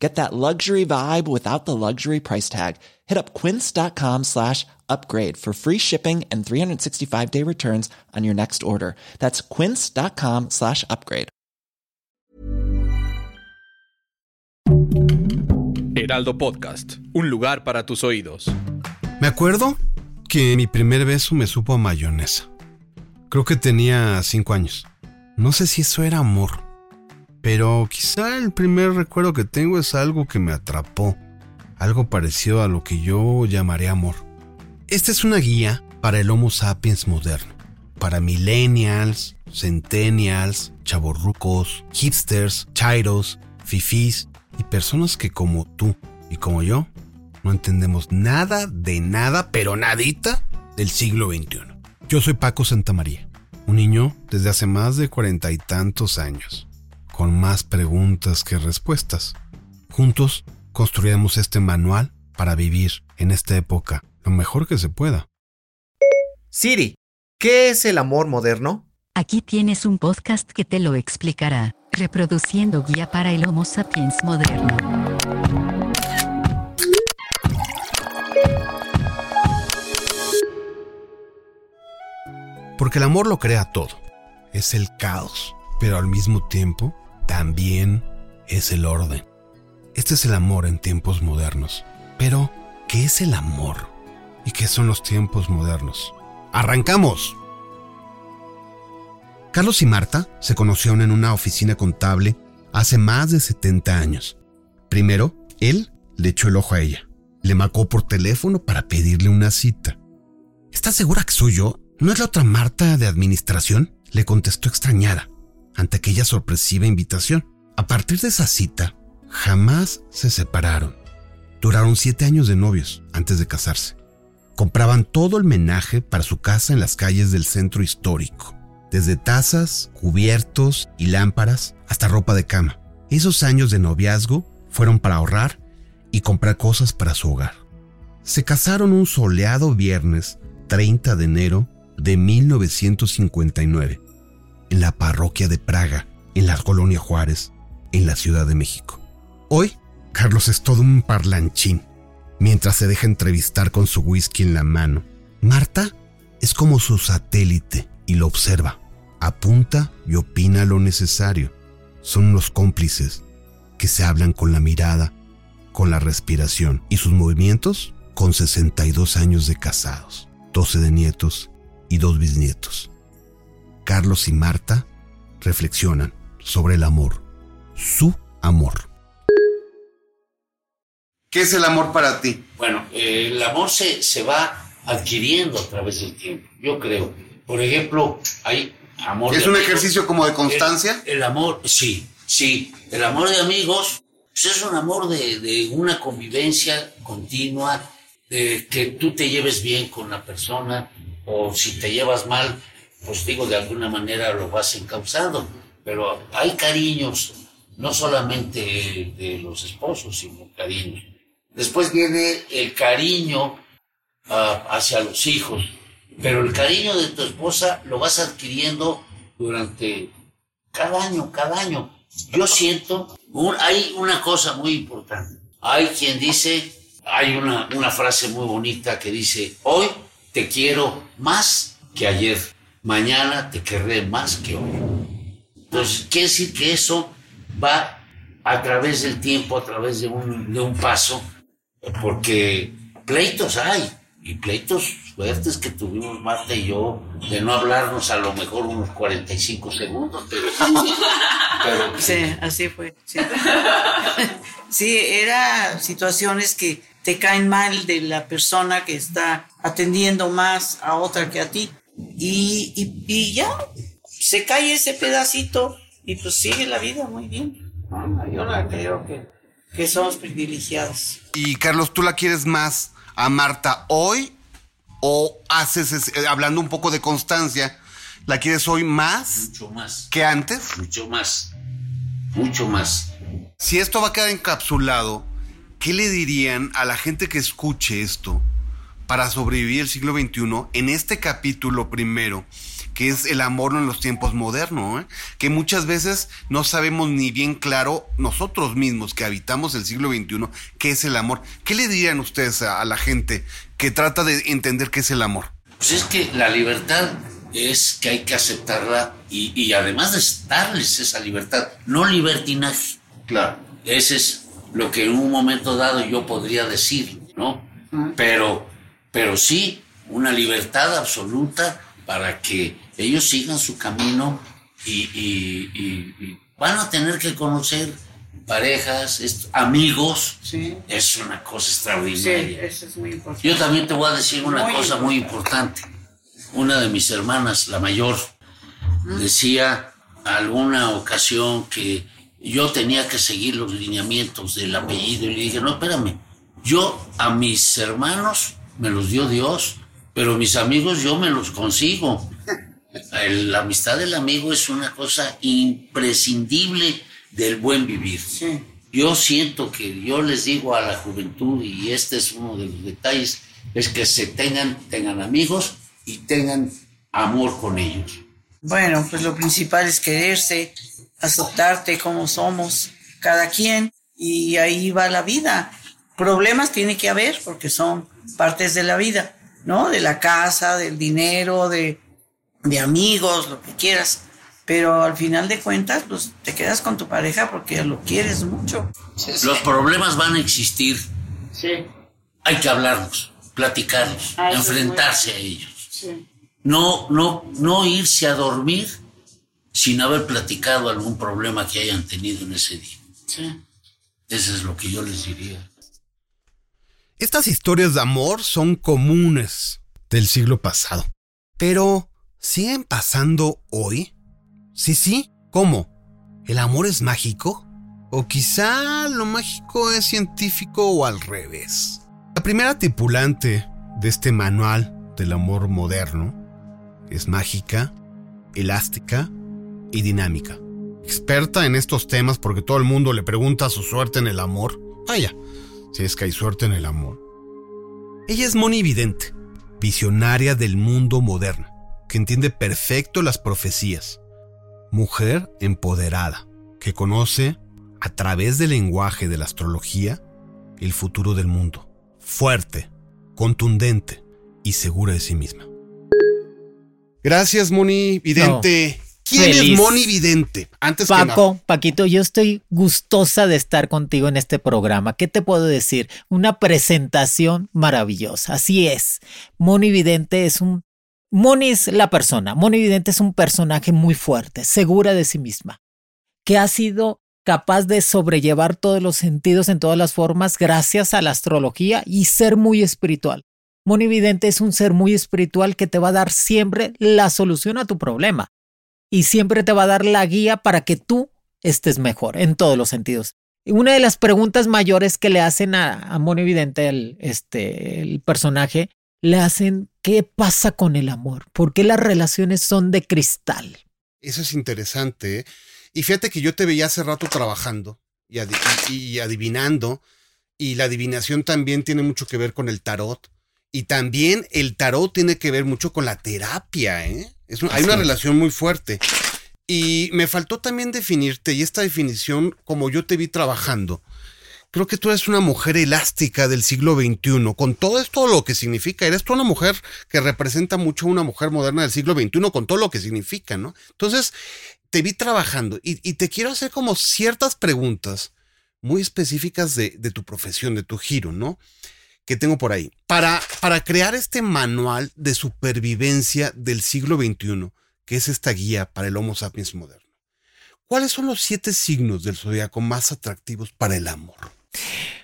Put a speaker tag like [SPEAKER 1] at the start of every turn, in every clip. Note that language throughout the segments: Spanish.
[SPEAKER 1] Get that luxury vibe without the luxury price tag. Hit up quince.com slash upgrade for free shipping and 365 day returns on your next order. That's quince.com slash upgrade.
[SPEAKER 2] Heraldo Podcast, un lugar para tus oídos.
[SPEAKER 3] Me acuerdo que mi primer beso me supo a mayonesa. Creo que tenía cinco años. No sé si eso era amor, pero quizá el primer recuerdo que tengo es algo que me atrapó, algo parecido a lo que yo llamaré amor. Esta es una guía para el Homo sapiens moderno, para millennials, centennials, chavorrucos, hipsters, chairos, fifís y personas que como tú y como yo no entendemos nada de nada, pero nadita del siglo XXI. Yo soy Paco Santamaría, un niño desde hace más de cuarenta y tantos años, con más preguntas que respuestas. Juntos construiremos este manual para vivir en esta época lo mejor que se pueda.
[SPEAKER 4] Siri, ¿qué es el amor moderno?
[SPEAKER 5] Aquí tienes un podcast que te lo explicará, reproduciendo guía para el Homo sapiens moderno.
[SPEAKER 3] Porque el amor lo crea todo. Es el caos, pero al mismo tiempo también es el orden. Este es el amor en tiempos modernos. Pero, ¿qué es el amor? ¿Y qué son los tiempos modernos? ¡Arrancamos! Carlos y Marta se conocieron en una oficina contable hace más de 70 años. Primero, él le echó el ojo a ella. Le marcó por teléfono para pedirle una cita. ¿Estás segura que soy yo? ¿No es la otra Marta de administración? Le contestó extrañada ante aquella sorpresiva invitación. A partir de esa cita, jamás se separaron. Duraron siete años de novios antes de casarse. Compraban todo el menaje para su casa en las calles del centro histórico, desde tazas, cubiertos y lámparas hasta ropa de cama. Esos años de noviazgo fueron para ahorrar y comprar cosas para su hogar. Se casaron un soleado viernes 30 de enero de 1959 en la parroquia de Praga, en la colonia Juárez, en la Ciudad de México. Hoy, Carlos es todo un parlanchín, mientras se deja entrevistar con su whisky en la mano. Marta es como su satélite y lo observa, apunta y opina lo necesario. Son unos cómplices que se hablan con la mirada, con la respiración y sus movimientos con 62 años de casados, 12 de nietos y dos bisnietos. Carlos y Marta reflexionan sobre el amor, su amor. ¿Qué es el amor para ti?
[SPEAKER 6] Bueno, eh, el amor se, se va adquiriendo a través del tiempo, yo creo. Por ejemplo, hay amor...
[SPEAKER 3] ¿Es
[SPEAKER 6] de
[SPEAKER 3] un
[SPEAKER 6] amigos.
[SPEAKER 3] ejercicio como de constancia?
[SPEAKER 6] El, el amor, sí, sí. El amor de amigos pues es un amor de, de una convivencia continua, de que tú te lleves bien con la persona, o si te llevas mal, pues digo, de alguna manera lo vas encauzando. Pero hay cariños, no solamente de los esposos, sino cariños. Después viene el cariño ah, hacia los hijos, pero el cariño de tu esposa lo vas adquiriendo durante cada año, cada año. Yo siento, un- hay una cosa muy importante. Hay quien dice, hay una, una frase muy bonita que dice, hoy te quiero más que ayer, mañana te querré más que hoy. Entonces, quiere decir que eso va a través del tiempo, a través de un, de un paso, porque pleitos hay, y pleitos fuertes que tuvimos Marta y yo, de no hablarnos a lo mejor unos 45 segundos, pero,
[SPEAKER 7] Sí, así fue. Sí. Sí, era situaciones que te caen mal de la persona que está atendiendo más a otra que a ti. Y, y, y ya, se cae ese pedacito y pues sigue la vida muy bien. Yo la creo que, que somos privilegiados.
[SPEAKER 3] Y Carlos, ¿tú la quieres más a Marta hoy o haces, ese- eh, hablando un poco de constancia, ¿La quieres hoy más
[SPEAKER 6] mucho más,
[SPEAKER 3] que antes?
[SPEAKER 6] mucho más, mucho más.
[SPEAKER 3] Si esto va a quedar encapsulado, ¿qué le dirían a la gente que escuche esto para sobrevivir el siglo XXI en este capítulo primero? que es el amor en los tiempos modernos, ¿eh? que muchas veces no sabemos ni bien claro nosotros mismos que habitamos el siglo XXI qué es el amor. ¿Qué le dirían ustedes a, a la gente que trata de entender qué es el amor?
[SPEAKER 6] Pues es que la libertad es que hay que aceptarla y, y además de darles esa libertad, no libertinaje. Claro. Ese es lo que en un momento dado yo podría decir, ¿no? Pero, pero sí, una libertad absoluta para que ellos sigan su camino y, y- y- y van a tener que conocer parejas, amigos.
[SPEAKER 7] Sí.
[SPEAKER 6] Es una cosa
[SPEAKER 7] Sí,
[SPEAKER 6] extraordinaria.
[SPEAKER 7] eso es muy importante.
[SPEAKER 6] Yo también te voy a decir una
[SPEAKER 7] Muy
[SPEAKER 6] cosa muy importante. Una de mis hermanas, la mayor, decía alguna ocasión que yo tenía que seguir los lineamientos del apellido y le dije, no, espérame, yo a mis hermanos me los dio Dios, pero mis amigos yo me los consigo. El- la amistad del amigo es una cosa imprescindible del buen vivir.
[SPEAKER 7] Sí.
[SPEAKER 6] Yo siento que yo les digo a la juventud, y este es uno de los detalles, es que se tengan, tengan amigos y tengan amor con ellos.
[SPEAKER 7] Bueno, pues lo principal es quererse, aceptarte como somos cada quien y ahí va la vida. Problemas tiene que haber porque son partes de la vida, ¿no? De la casa, del dinero, de, de amigos, lo que quieras. Pero al final de cuentas, pues te quedas con tu pareja porque lo quieres mucho.
[SPEAKER 6] Los problemas van a existir,
[SPEAKER 7] Sí,
[SPEAKER 6] hay que hablarlos, platicarlos, enfrentarse a ellos.
[SPEAKER 7] sí.
[SPEAKER 6] No, no, no irse a dormir sin haber platicado algún problema que hayan tenido en ese día.
[SPEAKER 7] sí.
[SPEAKER 6] Eso es lo que yo les diría.
[SPEAKER 3] Estas historias de amor son comunes del siglo pasado, pero ¿siguen pasando hoy? Sí, sí, ¿cómo? ¿El amor es mágico? ¿O quizá lo mágico es científico o al revés? La primera tripulante de este manual del amor moderno es mágica, elástica y dinámica. Experta en estos temas porque todo el mundo le pregunta su suerte en el amor. Vaya, si es que hay suerte en el amor. Ella es Moni Vidente, visionaria del mundo moderno, que entiende perfecto las profecías. Mujer empoderada, que conoce, a través del lenguaje de la astrología, el futuro del mundo. Fuerte, contundente y segura de sí misma. Gracias, Moni Vidente. ¿Quién
[SPEAKER 8] feliz.
[SPEAKER 3] es Moni Vidente? Antes que nada.
[SPEAKER 8] Paco, Paquito, yo estoy gustosa de estar contigo en este programa. ¿Qué te puedo decir? Una presentación maravillosa. Así es. Moni Vidente es un... Moni es la persona. Moni Vidente es un personaje muy fuerte, segura de sí misma, que ha sido capaz de sobrellevar todos los sentidos en todas las formas gracias a la astrología y ser muy espiritual. Moni Vidente es un ser muy espiritual que te va a dar siempre la solución a tu problema y siempre te va a dar la guía para que tú estés mejor en todos los sentidos. Una de las preguntas mayores que le hacen a, a Mono Evidente, el, este, el personaje, le hacen, ¿qué pasa con el amor? ¿Por qué las relaciones son de cristal?
[SPEAKER 3] Eso es interesante. ¿eh? Y fíjate que yo te veía hace rato trabajando y- y adivinando. Y la adivinación también tiene mucho que ver con el tarot. Y también el tarot tiene que ver mucho con la terapia. ¿eh? Es un- hay una relación muy fuerte. Y me faltó también definirte, y esta definición, como yo te vi trabajando, creo que tú eres una mujer elástica del siglo XXI, con todo esto lo que significa. Eres tú una mujer que representa mucho a una mujer moderna del siglo XXI, con todo lo que significa, ¿no? Entonces, te vi trabajando y, y te quiero hacer como ciertas preguntas muy específicas de, de tu profesión, de tu giro, ¿no? Que tengo por ahí. Para, para crear este manual de supervivencia del siglo XXI, que es esta guía para el Homo sapiens moderno. ¿Cuáles son los siete signos del zodiaco más atractivos para el amor?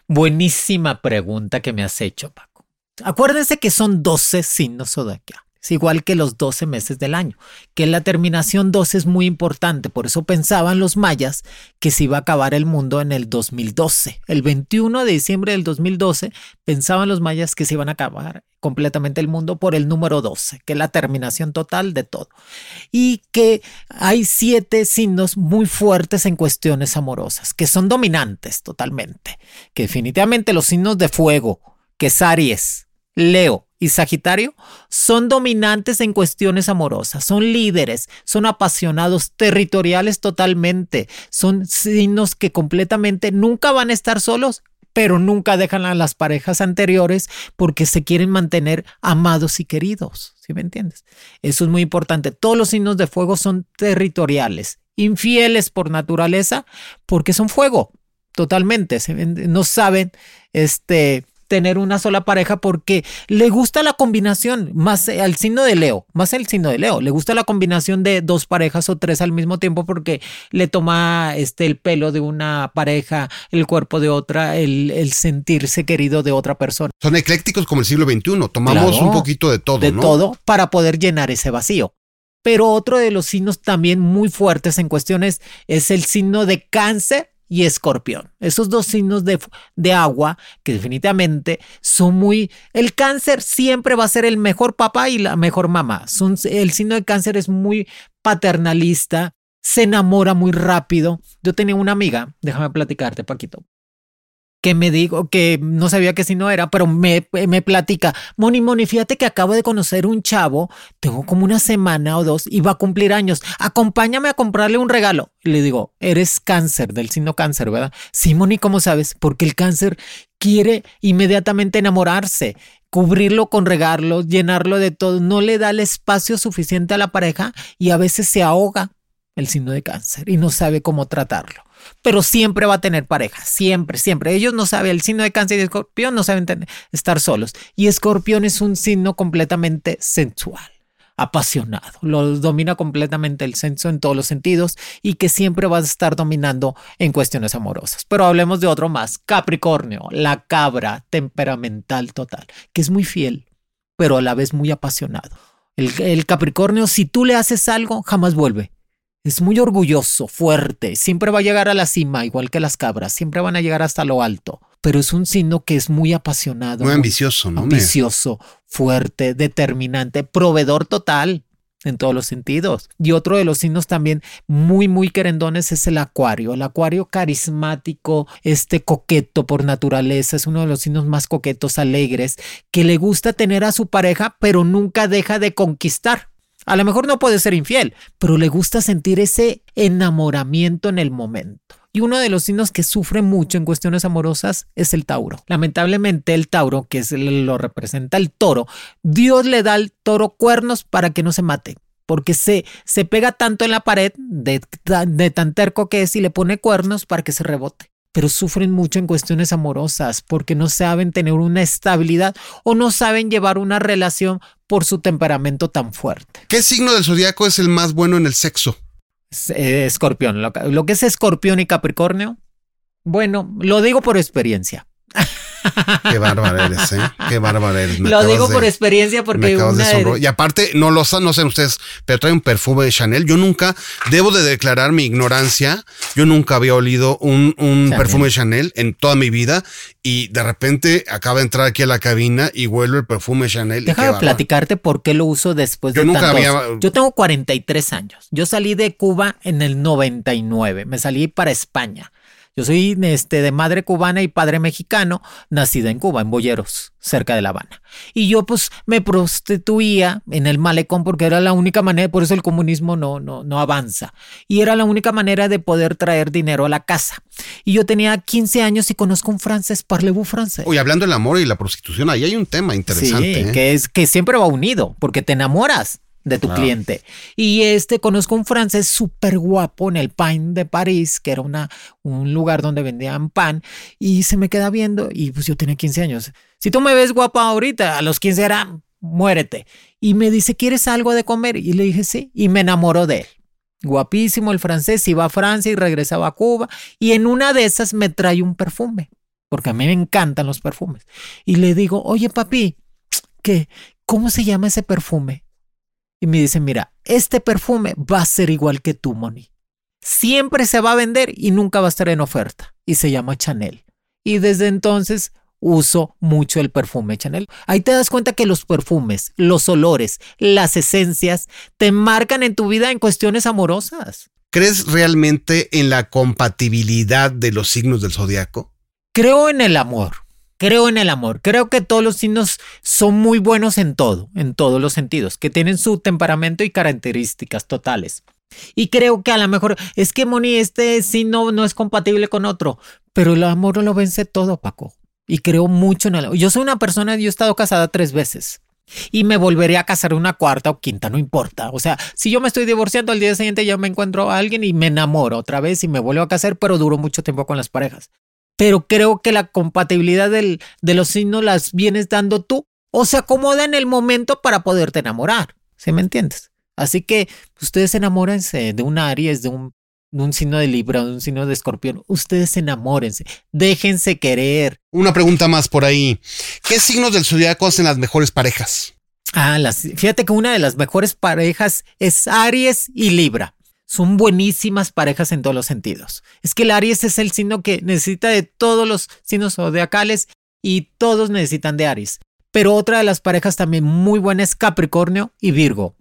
[SPEAKER 8] Buenísima pregunta que me has hecho, Paco. Acuérdense que son 12 signos zodiacales. Igual que los 12 meses del año, que la terminación 12 es muy importante, por eso pensaban los mayas que se iba a acabar el mundo en el 2012. El 21 de diciembre del 2012 pensaban los mayas que se iban a acabar completamente el mundo por el número 12, que es la terminación total de todo. Y que hay siete signos muy fuertes en cuestiones amorosas, que son dominantes totalmente, que definitivamente los signos de fuego, que es Aries, Leo, y Sagitario son dominantes en cuestiones amorosas, son líderes, son apasionados, territoriales totalmente, son signos que completamente nunca van a estar solos, pero nunca dejan a las parejas anteriores porque se quieren mantener amados y queridos, ¿sí me entiendes? Eso es muy importante. Todos los signos de fuego son territoriales, infieles por naturaleza porque son fuego, totalmente, no saben este tener una sola pareja porque le gusta la combinación, más al signo de Leo, más el signo de Leo, le gusta la combinación de dos parejas o tres al mismo tiempo porque le toma este el pelo de una pareja, el cuerpo de otra, el, el sentirse querido de otra persona.
[SPEAKER 3] Son eclécticos como el siglo XXI, tomamos un poquito de todo.
[SPEAKER 8] De todo para poder llenar ese vacío. Pero otro de los signos también muy fuertes en cuestiones es el signo de cáncer y escorpión. Esos dos signos de, de, agua que definitivamente son muy... El cáncer siempre va a ser el mejor papá y la mejor mamá. Son, el signo de cáncer es muy paternalista, se enamora muy rápido. Yo tenía una amiga, déjame platicarte, Paquito, que me digo que no sabía que si no era, pero me, me platica, Moni, Moni, fíjate que acabo de conocer un chavo, tengo como una semana o dos y va a cumplir años, acompáñame a comprarle un regalo. Y le digo, eres cáncer, del signo cáncer, ¿verdad? Sí, Moni, ¿cómo sabes? Porque el cáncer quiere inmediatamente enamorarse, cubrirlo con regalos, llenarlo de todo, no le da el espacio suficiente a la pareja y a veces se ahoga el signo de cáncer y no sabe cómo tratarlo pero siempre va a tener pareja, siempre, siempre. Ellos no saben, el signo de cáncer y escorpión no saben estar solos. Y escorpión es un signo completamente sensual, apasionado, lo domina completamente el senso en todos los sentidos y que siempre va a estar dominando en cuestiones amorosas. Pero hablemos de otro más, Capricornio, la cabra temperamental total, que es muy fiel, pero a la vez muy apasionado. el Capricornio, si tú le haces algo, jamás vuelve es muy orgulloso, fuerte, siempre va a llegar a la cima, igual que las cabras, siempre van a llegar hasta lo alto, pero es un signo que es muy apasionado.
[SPEAKER 3] Muy ambicioso, ¿no?
[SPEAKER 8] Ambicioso, fuerte, determinante, proveedor total en todos los sentidos. Y otro de los signos también muy, muy querendones es el acuario. El acuario carismático, este coqueto por naturaleza, es uno de los signos más coquetos, alegres, que le gusta tener a su pareja, pero nunca deja de conquistar. A lo mejor no puede ser infiel, pero le gusta sentir ese enamoramiento en el momento. Y uno de los signos que sufre mucho en cuestiones amorosas es el Tauro. Lamentablemente el Tauro, que es, lo representa el toro, Dios le da al toro cuernos para que no se mate. Porque se, se pega tanto en la pared de, de tan terco que es y le pone cuernos para que se rebote pero sufren mucho en cuestiones amorosas porque no saben tener una estabilidad o no saben llevar una relación por su temperamento tan fuerte.
[SPEAKER 3] ¿Qué signo del zodiaco es el más bueno en el sexo?
[SPEAKER 8] Eh, escorpión. lo que es escorpión y capricornio, bueno, lo digo por experiencia.
[SPEAKER 3] Qué bárbaro eres, ¿eh? Qué bárbaro eres.
[SPEAKER 8] lo digo por experiencia porque
[SPEAKER 3] Y aparte, no lo no sé ustedes, pero trae un perfume de Chanel. Yo nunca, debo de declarar mi ignorancia, yo nunca había olido un, perfume de Chanel en toda mi vida y de repente acaba de entrar aquí a la cabina y huelo el perfume de Chanel.
[SPEAKER 8] Déjame platicarte por qué lo uso después yo de nunca Había... Yo tengo 43 años. Yo salí de Cuba en el 99. Me salí para España. Yo soy este, de madre cubana y padre mexicano, nacida en Cuba, en Boyeros, cerca de La Habana. Y yo pues me prostituía en el malecón porque era la única manera, por eso el comunismo no, no, no avanza. Y era la única manera de poder traer dinero a la casa. Y yo tenía 15 años y conozco un francés, parlez-vous francés.
[SPEAKER 3] Oye, hablando del amor y la prostitución, ahí hay un tema interesante.
[SPEAKER 8] Sí, ¿eh? que, es, que siempre va unido, porque te enamoras de tu cliente. Y este, conozco un francés súper guapo en el Pain de París, que era una, un lugar donde vendían pan, y se me queda viendo, y pues yo tenía 15 años. Si tú me ves guapa ahorita, a los 15 era, muérete. Y me dice, ¿quieres algo de comer? Y le dije, sí, y me enamoró de él. Guapísimo el francés, iba a Francia y regresaba a Cuba, y en una de esas me trae un perfume, porque a mí me encantan los perfumes. Y le digo, oye papi, ¿qué? ¿Cómo se llama ese perfume? Y me dicen, mira, este perfume va a ser igual que tú, Moni. Siempre se va a vender y nunca va a estar en oferta. Y se llama Chanel. Y desde entonces uso mucho el perfume Chanel. Ahí te das cuenta que los perfumes, los olores, las esencias te marcan en tu vida en cuestiones amorosas.
[SPEAKER 3] ¿Crees realmente en la compatibilidad de los signos del zodiaco?
[SPEAKER 8] Creo en el amor. Creo en el amor. Creo que todos los signos son muy buenos en todo, en todos los sentidos, que tienen su temperamento y características totales. Y creo que a lo mejor es que Moni, este signo no es compatible con otro, pero el amor lo vence todo, Paco. Y creo mucho en el amor. Yo soy una persona, yo he estado casada tres veces. Y me volveré a casar una cuarta o quinta, no importa. O sea, si yo me estoy divorciando al día siguiente, yo me encuentro a alguien y me enamoro otra vez y me vuelvo a casar, pero duro mucho tiempo con las parejas pero creo que la compatibilidad del, de los signos las vienes dando tú o se acomoda en el momento para poderte enamorar. ¿Sí me entiendes? Así que ustedes enamórense de un Aries, de un, de un signo de Libra, de un signo de Escorpión. Ustedes enamórense, déjense querer.
[SPEAKER 3] Una pregunta más por ahí. ¿Qué signos del zodiaco hacen las mejores parejas?
[SPEAKER 8] Ah, las, fíjate que una de las mejores parejas es Aries y Libra son buenísimas parejas en todos los sentidos. Es que el Aries es el signo que necesita de todos los signos zodiacales y todos necesitan de Aries. Pero otra de las parejas también muy buenas es Capricornio y Virgo.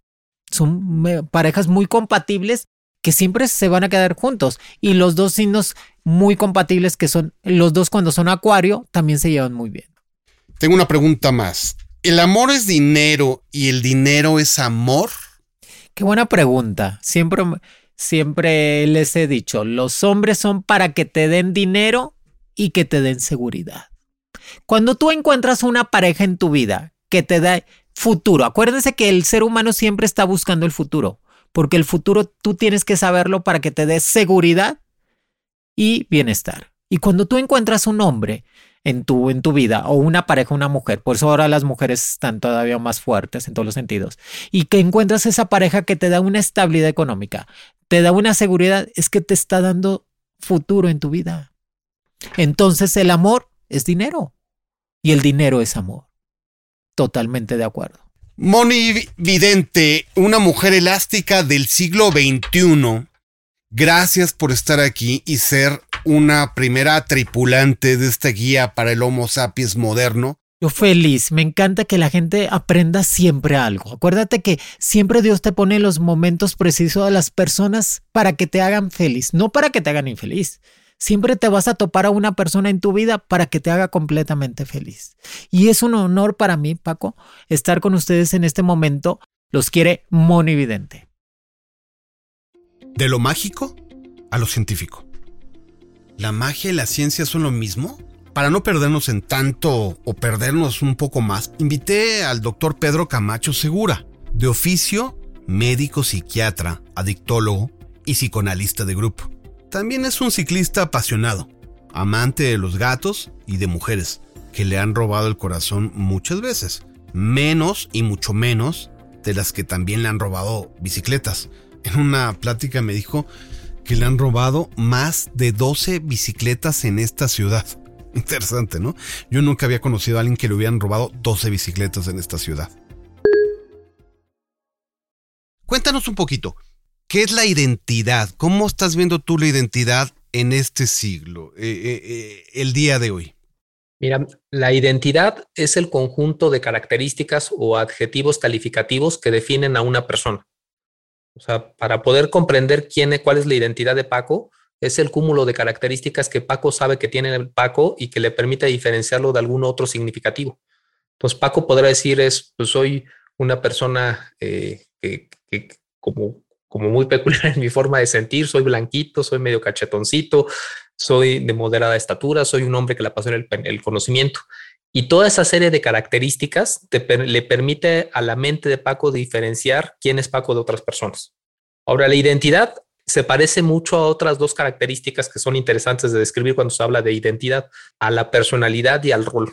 [SPEAKER 8] Son parejas muy compatibles que siempre se van a quedar juntos. Y los dos signos muy compatibles que son los dos cuando son Acuario también se llevan muy bien.
[SPEAKER 3] Tengo una pregunta más. ¿El amor es dinero y el dinero es amor?
[SPEAKER 8] Qué buena pregunta. Siempre, siempre les he dicho, los hombres son para que te den dinero y que te den seguridad. Cuando tú encuentras una pareja en tu vida que te da futuro, acuérdense que el ser humano siempre está buscando el futuro, porque el futuro tú tienes que saberlo para que te dé seguridad y bienestar. Y cuando tú encuentras un hombre en tu, en tu vida, o una pareja, una mujer. Por eso ahora las mujeres están todavía más fuertes en todos los sentidos. Y que encuentras esa pareja que te da una estabilidad económica, te da una seguridad, es que te está dando futuro en tu vida. Entonces el amor es dinero y el dinero es amor. Totalmente de acuerdo.
[SPEAKER 3] Moni Vidente, una mujer elástica del siglo XXI. Gracias por estar aquí y ser una primera tripulante de esta guía para el Homo sapiens moderno.
[SPEAKER 8] Yo feliz, me encanta que la gente aprenda siempre algo. Acuérdate que siempre Dios te pone los momentos precisos a las personas para que te hagan feliz, no para que te hagan infeliz. Siempre te vas a topar a una persona en tu vida para que te haga completamente feliz. Y es un honor para mí, Paco, estar con ustedes en este momento. Los quiere Monividente.
[SPEAKER 3] De lo mágico a lo científico. ¿La magia y la ciencia son lo mismo? Para no perdernos en tanto o perdernos un poco más, invité al doctor Pedro Camacho Segura, de oficio médico psiquiatra, adictólogo y psicoanalista de grupo. También es un ciclista apasionado, amante de los gatos y de mujeres, que le han robado el corazón muchas veces, menos y mucho menos de las que también le han robado bicicletas. En una plática me dijo que le han robado más de 12 bicicletas en esta ciudad. Interesante, ¿no? Yo nunca había conocido a alguien que le hubieran robado 12 bicicletas en esta ciudad. Cuéntanos un poquito, ¿qué es la identidad? ¿Cómo estás viendo tú la identidad en este siglo, eh, eh, eh, el día de hoy?
[SPEAKER 9] Mira, la identidad es el conjunto de características o adjetivos calificativos que definen a una persona. O sea, para poder comprender quién, cuál es la identidad de Paco, es el cúmulo de características que Paco sabe que tiene el Paco y que le permite diferenciarlo de algún otro significativo. Entonces, Paco podrá decir es, pues soy una persona eh, que, como, como muy peculiar en mi forma de sentir, soy blanquito, soy medio cachetoncito, soy de moderada estatura, soy un hombre que la pasó en el, el conocimiento. Y toda esa serie de características le permite a la mente de Paco diferenciar quién es Paco de otras personas. Ahora, la identidad se parece mucho a otras dos características que son interesantes de describir cuando se habla de identidad, a la personalidad y al rol.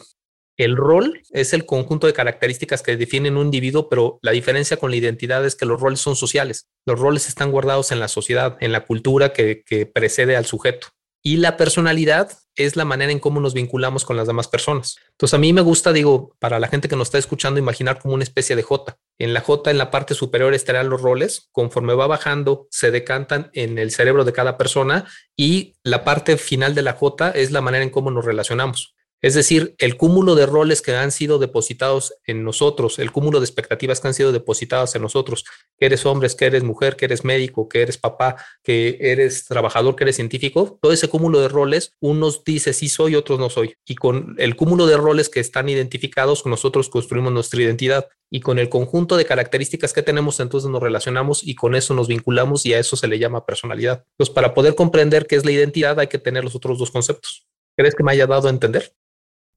[SPEAKER 9] El rol es el conjunto de características que definen un individuo, pero la diferencia con la identidad es que los roles son sociales. Los roles están guardados en la sociedad, en la cultura que, precede al sujeto. Y la personalidad es la manera en cómo nos vinculamos con las demás personas. Entonces a mí me gusta, digo, para la gente que nos está escuchando, imaginar como una especie de J. En la J, en la parte superior estarán los roles, conforme va bajando, se decantan en el cerebro de cada persona y la parte final de la J es la manera en cómo nos relacionamos. Es decir, el cúmulo de roles que han sido depositados en nosotros, el cúmulo de expectativas que han sido depositadas en nosotros, que eres hombre, que eres mujer, que eres médico, que eres papá, que eres trabajador, que eres científico, todo ese cúmulo de roles, unos dice sí soy, otros no soy. Y con el cúmulo de roles que están identificados, nosotros construimos nuestra identidad. Y con el conjunto de características que tenemos, entonces nos relacionamos y con eso nos vinculamos y a eso se le llama personalidad. Entonces, para poder comprender qué es la identidad, hay que tener los otros dos conceptos. ¿Crees que me haya dado a entender?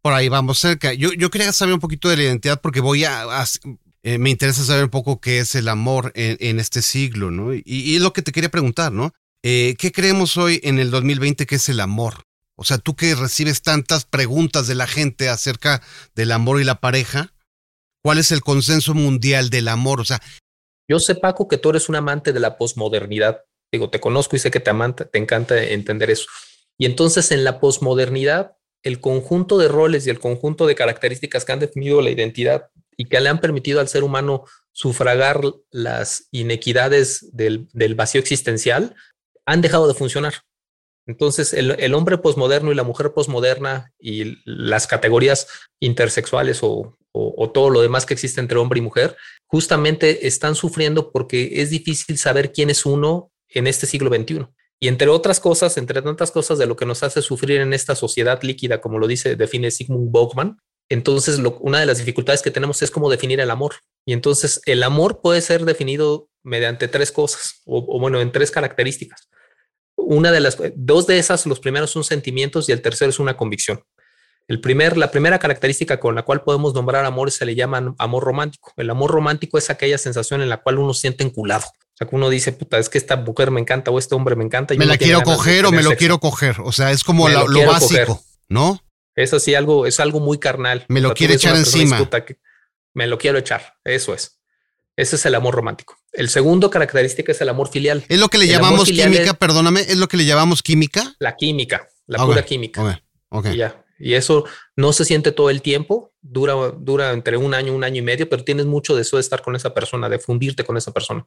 [SPEAKER 3] Por ahí vamos cerca. Yo, yo quería saber un poquito de la identidad porque voy a, eh, me interesa saber un poco qué es el amor en, este siglo, ¿no? Y, es lo que te quería preguntar, ¿no? Eh, ¿Qué creemos hoy en el 2020 que es el amor? O sea, tú que recibes tantas preguntas de la gente acerca del amor y la pareja, ¿cuál es el consenso mundial del amor? O sea,
[SPEAKER 9] yo sé, Paco, que tú eres un amante de la posmodernidad. Digo, te conozco y sé que te, amante, te encanta entender eso. Y entonces en la posmodernidad el conjunto de roles y el conjunto de características que han definido la identidad y que le han permitido al ser humano sufragar las inequidades del, vacío existencial, han dejado de funcionar. Entonces, el, hombre posmoderno y la mujer posmoderna y las categorías intersexuales o, o, todo lo demás que existe entre hombre y mujer, justamente están sufriendo porque es difícil saber quién es uno en este siglo XXI. Y entre otras cosas, entre tantas cosas de lo que nos hace sufrir en esta sociedad líquida, como lo dice, define Sigmund Bauman, entonces una de las dificultades que tenemos es cómo definir el amor. Y entonces el amor puede ser definido mediante tres cosas, o, bueno, en tres características. Una de las, dos de esas, los primeros son sentimientos y el tercero es una convicción. El primer, la primera característica con la cual podemos nombrar amor se le llama amor romántico. El amor romántico es aquella sensación en la cual uno siente enculado. O sea, que uno dice, puta, es que esta mujer me encanta o este hombre me encanta. Y
[SPEAKER 3] me la quiero coger o me lo quiero coger. O sea, es como lo, básico, ¿no?
[SPEAKER 9] Es así, algo, es algo muy carnal.
[SPEAKER 3] Me lo quiere echar encima.
[SPEAKER 9] me lo quiero echar. Eso es. Ese es el amor romántico. El segundo característica es el amor filial.
[SPEAKER 3] Es lo que le llamamos química, perdóname, es lo que le llamamos química.
[SPEAKER 9] La química, la pura química. Y ya. Y eso no se siente todo el tiempo, dura, dura entre un año, un año y medio, pero tienes mucho deseo de estar con esa persona, de fundirte con esa persona.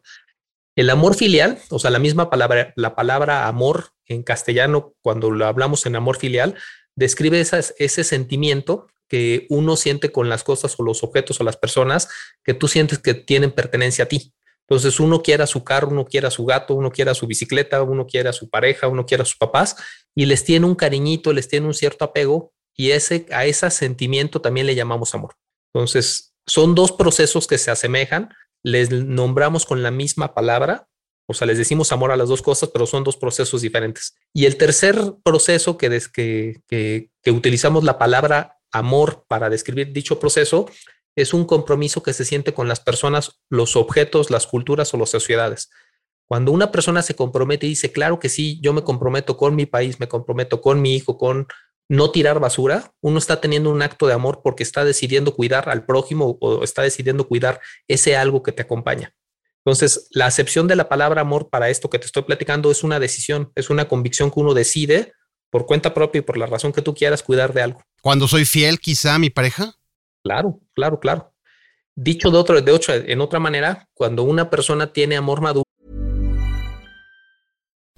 [SPEAKER 9] El amor filial, o sea, la misma palabra, la palabra amor en castellano, cuando lo hablamos en amor filial, describe ese sentimiento que uno siente con las cosas o los objetos o las personas que tú sientes que tienen pertenencia a ti. Entonces uno quiere a su carro, uno quiere a su gato, uno quiere a su bicicleta, uno quiere a su pareja, uno quiere a sus papás y les tiene un cariñito, les tiene un cierto apego y ese, a ese sentimiento también le llamamos amor. Entonces, son dos procesos que se asemejan, les nombramos con la misma palabra, o sea, les decimos amor a las dos cosas, pero son dos procesos diferentes. Y el tercer proceso que, que, que utilizamos la palabra amor para describir dicho proceso es un compromiso que se siente con las personas, los objetos, las culturas o las sociedades. Cuando una persona se compromete y dice, claro que sí, yo me comprometo con mi país, me comprometo con mi hijo, con no tirar basura, uno está teniendo un acto de amor porque está decidiendo cuidar al prójimo o está decidiendo cuidar ese algo que te acompaña. Entonces, la acepción de la palabra amor para esto que te estoy platicando es una decisión, es una convicción que uno decide por cuenta propia y por la razón que tú quieras cuidar de algo.
[SPEAKER 3] Cuando soy fiel quizá a mi pareja.
[SPEAKER 9] Claro, claro, claro. Dicho de otro, de ocho, en otra manera, cuando una persona tiene amor maduro,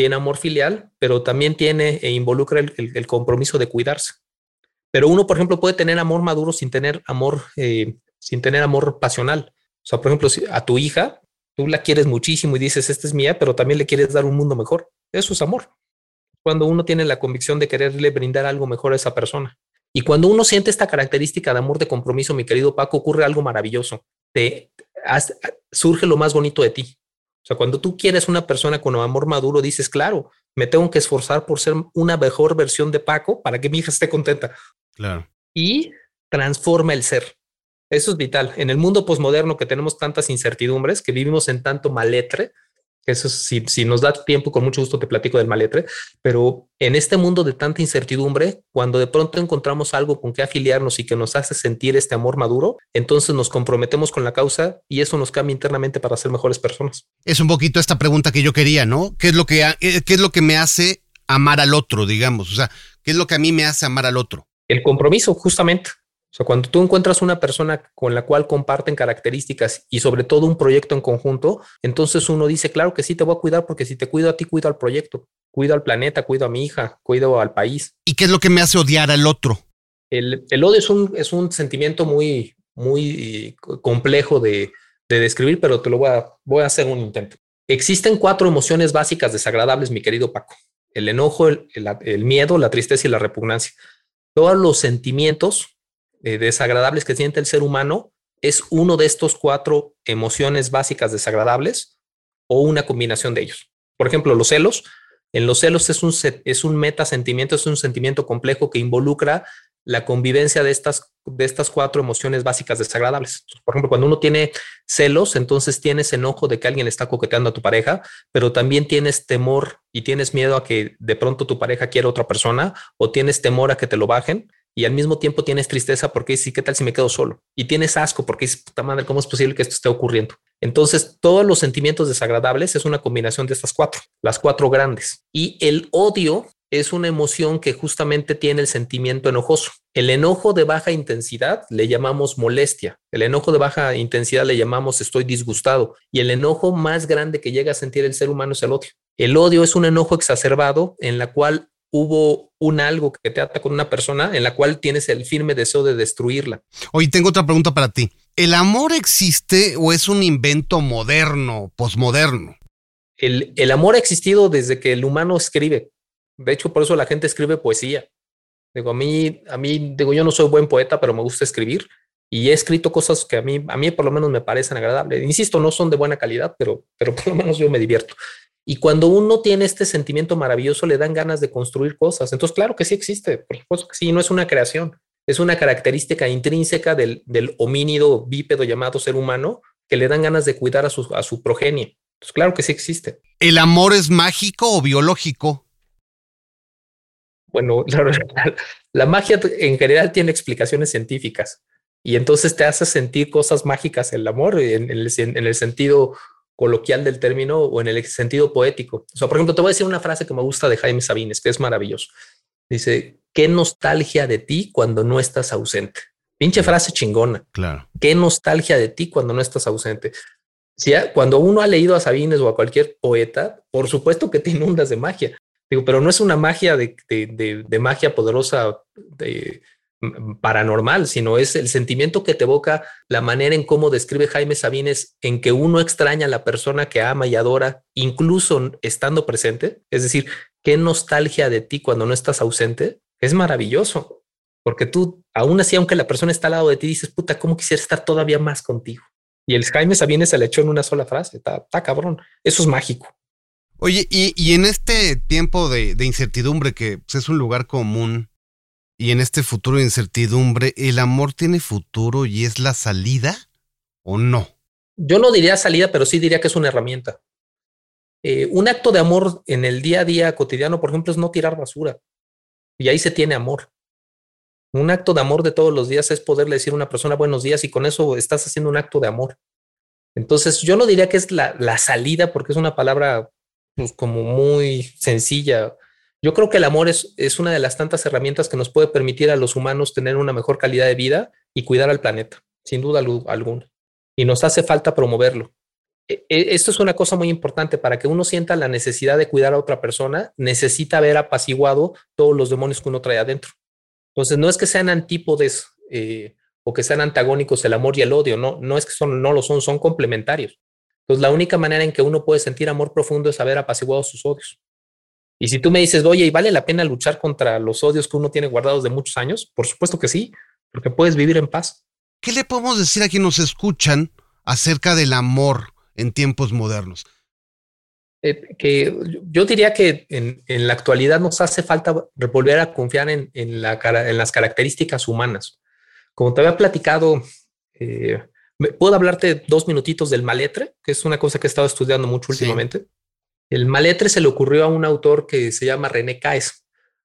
[SPEAKER 9] tiene amor filial, pero también tiene e involucra el, el- compromiso de cuidarse. Pero uno, por ejemplo, puede tener amor maduro sin tener amor, eh, sin tener amor pasional. O sea, por ejemplo, si a tu hija, tú la quieres muchísimo y dices, esta es mía, pero también le quieres dar un mundo mejor. Eso es amor. Cuando uno tiene la convicción de quererle brindar algo mejor a esa persona. Y cuando uno siente esta característica de amor de compromiso, mi querido Paco, ocurre algo maravilloso. Te surge lo más bonito de ti. O sea, cuando tú quieres una persona con amor maduro, dices, claro, me tengo que esforzar por ser una mejor versión de Paco para que mi hija esté contenta
[SPEAKER 3] Claro.
[SPEAKER 9] y transforma el ser. Eso es vital. En el mundo posmoderno que tenemos tantas incertidumbres, que vivimos en tanto maletre, eso si, si nos da tiempo, con mucho gusto te platico del maletre, pero en este mundo de tanta incertidumbre, cuando de pronto encontramos algo con que afiliarnos y que nos hace sentir este amor maduro, entonces nos comprometemos con la causa y eso nos cambia internamente para ser mejores personas.
[SPEAKER 3] Es un poquito esta pregunta que yo quería, ¿no? ¿Qué es lo que, eh, qué es lo que me hace amar al otro, digamos? O sea, ¿qué es lo que a mí me hace amar al otro?
[SPEAKER 9] El compromiso, justamente. O sea, cuando tú encuentras una persona con la cual comparten características y sobre todo un proyecto en conjunto, entonces uno dice, claro que sí, te voy a cuidar porque si te cuido a ti, cuido al proyecto, cuido al planeta, cuido a mi hija, cuido al país.
[SPEAKER 3] ¿Y qué es lo que me hace odiar al otro?
[SPEAKER 9] El, el odio es un, es un sentimiento muy, muy complejo de, de describir, pero te lo voy a, voy a hacer un intento. Existen cuatro emociones básicas desagradables, mi querido Paco. El enojo, el, el- el miedo, la tristeza y la repugnancia. Todos los sentimientos eh, desagradables que siente el ser humano es uno de estos cuatro emociones básicas desagradables o una combinación de ellos. Por ejemplo, los celos. En los celos es un, es un metasentimiento, es un sentimiento complejo que involucra la convivencia de estas, de estas cuatro emociones básicas desagradables. Por ejemplo, cuando uno tiene celos, entonces tienes enojo de que alguien está coqueteando a tu pareja, pero también tienes temor y tienes miedo a que de pronto tu pareja quiera otra persona o tienes temor a que te lo bajen y al mismo tiempo tienes tristeza porque dices, "¿Y ¿qué tal si me quedo solo? Y tienes asco porque dices, puta madre, ¿cómo es posible que esto esté ocurriendo? Entonces, todos los sentimientos desagradables es una combinación de estas cuatro, las cuatro grandes. Y el odio es una emoción que justamente tiene el sentimiento enojoso. El enojo de baja intensidad le llamamos molestia. El enojo de baja intensidad le llamamos estoy disgustado. Y el enojo más grande que llega a sentir el ser humano es el odio. El odio es un enojo exacerbado en la cual hubo un algo que te ata con una persona en la cual tienes el firme deseo de destruirla.
[SPEAKER 3] Hoy tengo otra pregunta para ti. ¿El amor existe o es un invento moderno, posmoderno?
[SPEAKER 9] El, el amor ha existido desde que el humano escribe. De hecho, por eso la gente escribe poesía. Digo, a mí, a mí, digo, yo no soy buen poeta, pero me gusta escribir y he escrito cosas que a mí, a mí por lo menos me parecen agradables. Insisto, no son de buena calidad, pero, pero por lo menos yo me divierto. Y cuando uno tiene este sentimiento maravilloso, le dan ganas de construir cosas. Entonces, claro que sí existe, por supuesto que sí, no es una creación, es una característica intrínseca del, del homínido bípedo llamado ser humano que le dan ganas de cuidar a su, a su progenie. Entonces, claro que sí existe.
[SPEAKER 3] ¿El amor es mágico o biológico?
[SPEAKER 9] Bueno, la, la, magia en general tiene explicaciones científicas y entonces te hace sentir cosas mágicas el amor en, en, el, en, el, sentido coloquial del término o en el sentido poético. O sea, por ejemplo, te voy a decir una frase que me gusta de Jaime Sabines, que es maravilloso. Dice, qué nostalgia de ti cuando no estás ausente. Pinche frase chingona.
[SPEAKER 3] Claro.
[SPEAKER 9] Qué nostalgia de ti cuando no estás ausente. Si a, cuando uno ha leído a Sabines o a cualquier poeta, por supuesto que te inundas de magia. Digo, pero no es una magia de, de, de, de magia poderosa de, paranormal, sino es el sentimiento que te evoca la manera en cómo describe Jaime Sabines en que uno extraña a la persona que ama y adora, incluso estando presente. Es decir, qué nostalgia de ti cuando no estás ausente. Es maravilloso, porque tú, aún así, aunque la persona está al lado de ti, dices, puta, ¿cómo quisiera estar todavía más contigo? Y el Jaime Sabines se le echó en una sola frase. Está, cabrón. Eso es mágico.
[SPEAKER 3] Oye, y, y en este tiempo de, de incertidumbre, que pues, es un lugar común, y en este futuro de incertidumbre, ¿el amor tiene futuro y es la salida o no?
[SPEAKER 9] Yo no diría salida, pero sí diría que es una herramienta. Eh, un acto de amor en el día a día cotidiano, por ejemplo, es no tirar basura. Y ahí se tiene amor. Un acto de amor de todos los días es poderle decir a una persona buenos días y con eso estás haciendo un acto de amor. Entonces, yo no diría que es la, salida porque es una palabra pues, como muy sencilla. Yo creo que el amor es, es una de las tantas herramientas que nos puede permitir a los humanos tener una mejor calidad de vida y cuidar al planeta, sin duda alguna. y nos hace falta promoverlo. E, e, esto es una cosa muy importante para que uno sienta la necesidad de cuidar a otra persona, necesita haber apaciguado todos los demonios que uno trae adentro. Entonces, no es que sean antípodes eh, o que sean antagónicos el amor y el odio, no, no es que son, no lo son, son complementarios. Entonces, la única manera en que uno puede sentir amor profundo es haber apaciguado sus odios. Y si tú me dices, oye, ¿y vale la pena luchar contra los odios que uno tiene guardados de muchos años? Por supuesto que sí, porque puedes vivir en paz.
[SPEAKER 3] ¿Qué le podemos decir a quienes nos escuchan acerca del amor en tiempos modernos?
[SPEAKER 9] Eh, que yo diría que en, la actualidad nos hace falta volver a confiar en, la, en las características humanas. Como te había platicado, eh, puedo hablarte dos minutitos del maletre, que es una cosa que he estado estudiando mucho últimamente. El maletre se le ocurrió a un autor que se llama René Caes.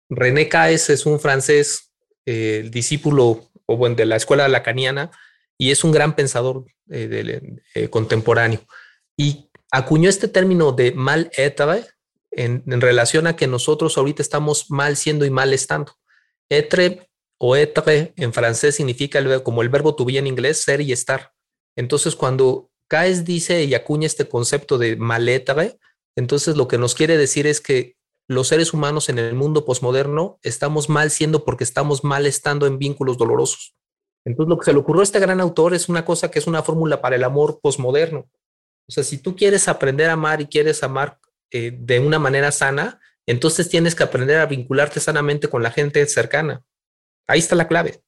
[SPEAKER 9] René Caes es un francés, eh, discípulo o bueno, de la escuela lacaniana, y es un gran pensador eh, contemporáneo. Y acuñó este término de mal etre en, en, relación a que nosotros ahorita estamos mal siendo y mal estando. Etre o etre en francés significa como el verbo to be en inglés, ser y estar. Entonces, cuando Caes dice y acuña este concepto de mal etre, entonces lo que nos quiere decir es que los seres humanos en el mundo posmoderno estamos mal siendo porque estamos mal estando en vínculos dolorosos. Entonces lo que se le ocurrió a este gran autor es una cosa que es una fórmula para el amor posmoderno. O sea, si tú quieres aprender a amar y quieres amar eh, de una manera sana, entonces tienes que aprender a vincularte sanamente con la gente cercana. Ahí está la clave.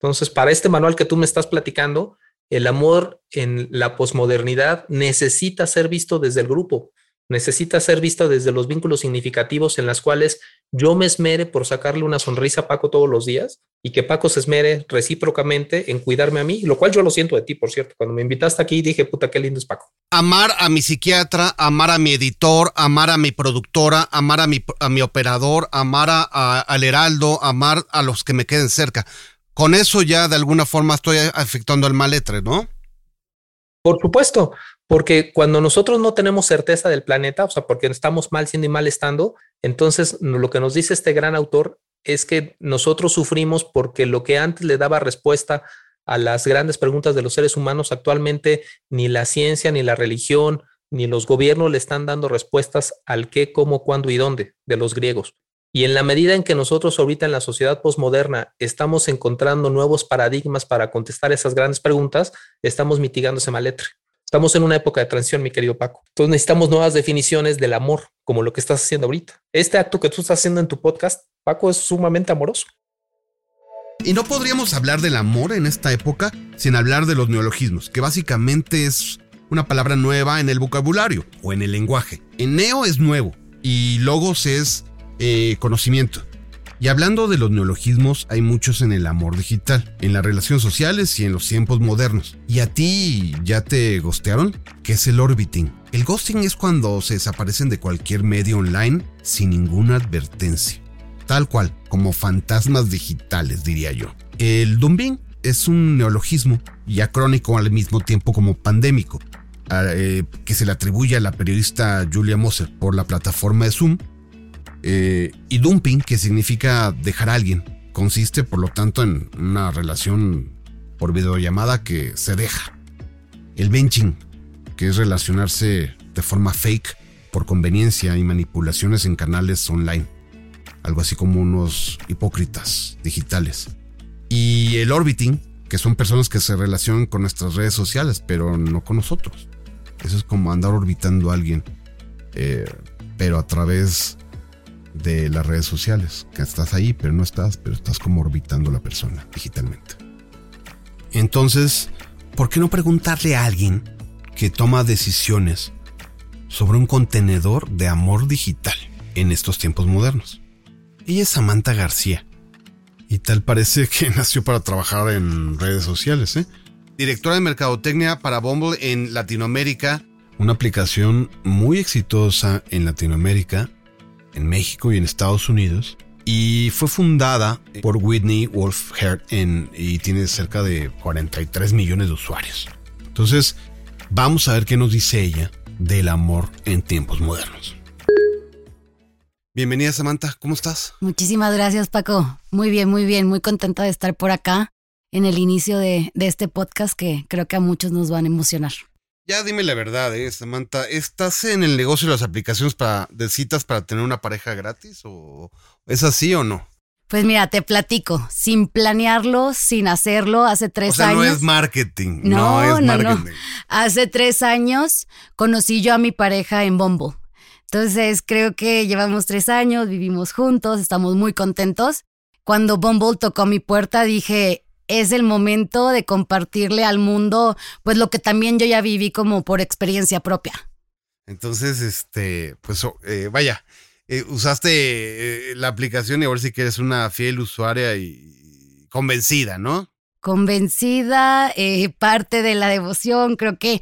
[SPEAKER 9] Entonces, para este manual que tú me estás platicando, el amor en la posmodernidad necesita ser visto desde el grupo, necesita ser visto desde los vínculos significativos en las cuales yo me esmere por sacarle una sonrisa a Paco todos los días y que Paco se esmere recíprocamente en cuidarme a mí, lo cual yo lo siento de ti, por cierto. Cuando me invitaste aquí dije, puta, qué lindo es Paco.
[SPEAKER 3] Amar a mi psiquiatra, amar a mi editor, amar a mi productora, amar a mi, a mi operador, amar a, al heraldo, amar a los que me queden cerca. Con eso ya de alguna forma estoy afectando al maletre, ¿no?
[SPEAKER 9] Por supuesto, porque cuando nosotros no tenemos certeza del planeta, o sea, porque estamos mal siendo y mal estando, entonces lo que nos dice este gran autor es que nosotros sufrimos porque lo que antes le daba respuesta a las grandes preguntas de los seres humanos, actualmente ni la ciencia, ni la religión, ni los gobiernos le están dando respuestas al qué, cómo, cuándo y dónde de los griegos. Y en la medida en que nosotros ahorita en la sociedad posmoderna estamos encontrando nuevos paradigmas para contestar esas grandes preguntas, estamos mitigando ese maletre. Estamos en una época de transición, mi querido Paco. Entonces necesitamos nuevas definiciones del amor, como lo que estás haciendo ahorita. Este acto que tú estás haciendo en tu podcast, Paco, es sumamente amoroso.
[SPEAKER 3] Y no podríamos hablar del amor en esta época sin hablar de los neologismos, que básicamente es una palabra nueva en el vocabulario o en el lenguaje. En neo es nuevo y logos es eh, conocimiento. Y hablando de los neologismos, hay muchos en el amor digital, en las relaciones sociales y en los tiempos modernos. ¿Y a ti ya te gostearon? ¿Qué es el orbiting? El ghosting es cuando se desaparecen de cualquier medio online sin ninguna advertencia. Tal cual, como fantasmas digitales, diría yo. El dumping es un neologismo y acrónico al mismo tiempo como pandémico, eh, que se le atribuye a la periodista Julia Moser por la plataforma de Zoom eh, y dumping, que significa dejar a alguien, consiste por lo tanto en una relación por videollamada que se deja. El benching, que es relacionarse de forma fake por conveniencia y manipulaciones en canales online. Algo así como unos hipócritas digitales. Y el orbiting, que son personas que se relacionan con nuestras redes sociales, pero no con nosotros. Eso es como andar orbitando a alguien, eh, pero a través de las redes sociales, que estás ahí, pero no estás, pero estás como orbitando a la persona digitalmente. Entonces, ¿por qué no preguntarle a alguien que toma decisiones sobre un contenedor de amor digital en estos tiempos modernos? Ella es Samantha García. Y tal parece que nació para trabajar en redes sociales, ¿eh? Directora de Mercadotecnia para Bumble en Latinoamérica, una aplicación muy exitosa en Latinoamérica en México y en Estados Unidos. Y fue fundada por Whitney Wolf Herd y tiene cerca de 43 millones de usuarios. Entonces, vamos a ver qué nos dice ella del amor en tiempos modernos. Bienvenida Samantha, ¿cómo estás?
[SPEAKER 10] Muchísimas gracias Paco. Muy bien, muy bien, muy contenta de estar por acá. en el inicio de, de este podcast que creo que a muchos nos van a emocionar.
[SPEAKER 3] Ya dime la verdad, eh, Samantha, ¿estás en el negocio de las aplicaciones para, de citas para tener una pareja gratis o es así o no?
[SPEAKER 10] Pues mira, te platico, sin planearlo, sin hacerlo, hace tres
[SPEAKER 3] o sea,
[SPEAKER 10] años.
[SPEAKER 3] no es marketing, no, es marketing.
[SPEAKER 10] Hace tres años conocí yo a mi pareja en Bombo. Entonces creo que llevamos tres años, vivimos juntos, estamos muy contentos. Cuando Bumble tocó mi puerta dije, es el momento de compartirle al mundo pues lo que también yo ya viví como por experiencia propia.
[SPEAKER 3] Entonces, este, pues oh, eh, vaya, eh, usaste eh, la aplicación y a ver si que eres una fiel usuaria y convencida, ¿no?
[SPEAKER 10] Convencida, parte de la devoción, creo que